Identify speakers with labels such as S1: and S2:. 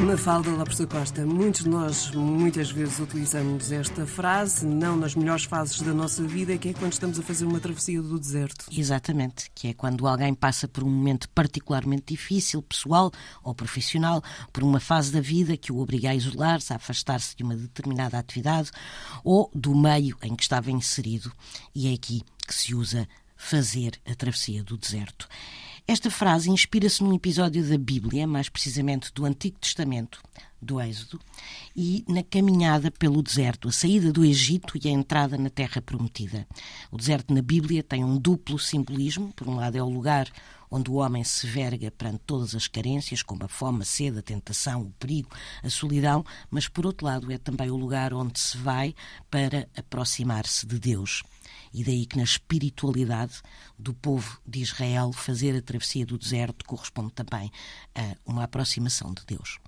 S1: Mafalda Lopes da Costa, muitos de nós muitas vezes utilizamos esta frase, não nas melhores fases da nossa vida, que é quando estamos a fazer uma travessia do deserto.
S2: Exatamente, que é quando alguém passa por um momento particularmente difícil, pessoal ou profissional, por uma fase da vida que o obriga a isolar-se, a afastar-se de uma determinada atividade ou do meio em que estava inserido. E é aqui que se usa fazer a travessia do deserto. Esta frase inspira-se num episódio da Bíblia, mais precisamente do Antigo Testamento, do Êxodo, e na caminhada pelo deserto, a saída do Egito e a entrada na Terra Prometida. O deserto na Bíblia tem um duplo simbolismo. Por um lado, é o lugar onde o homem se verga perante todas as carências, como a fome, a sede, a tentação, o perigo, a solidão, mas por outro lado, é também o lugar onde se vai para aproximar-se de Deus. E daí que na espiritualidade do povo de Israel fazer a travessia do deserto corresponde também a uma aproximação de Deus.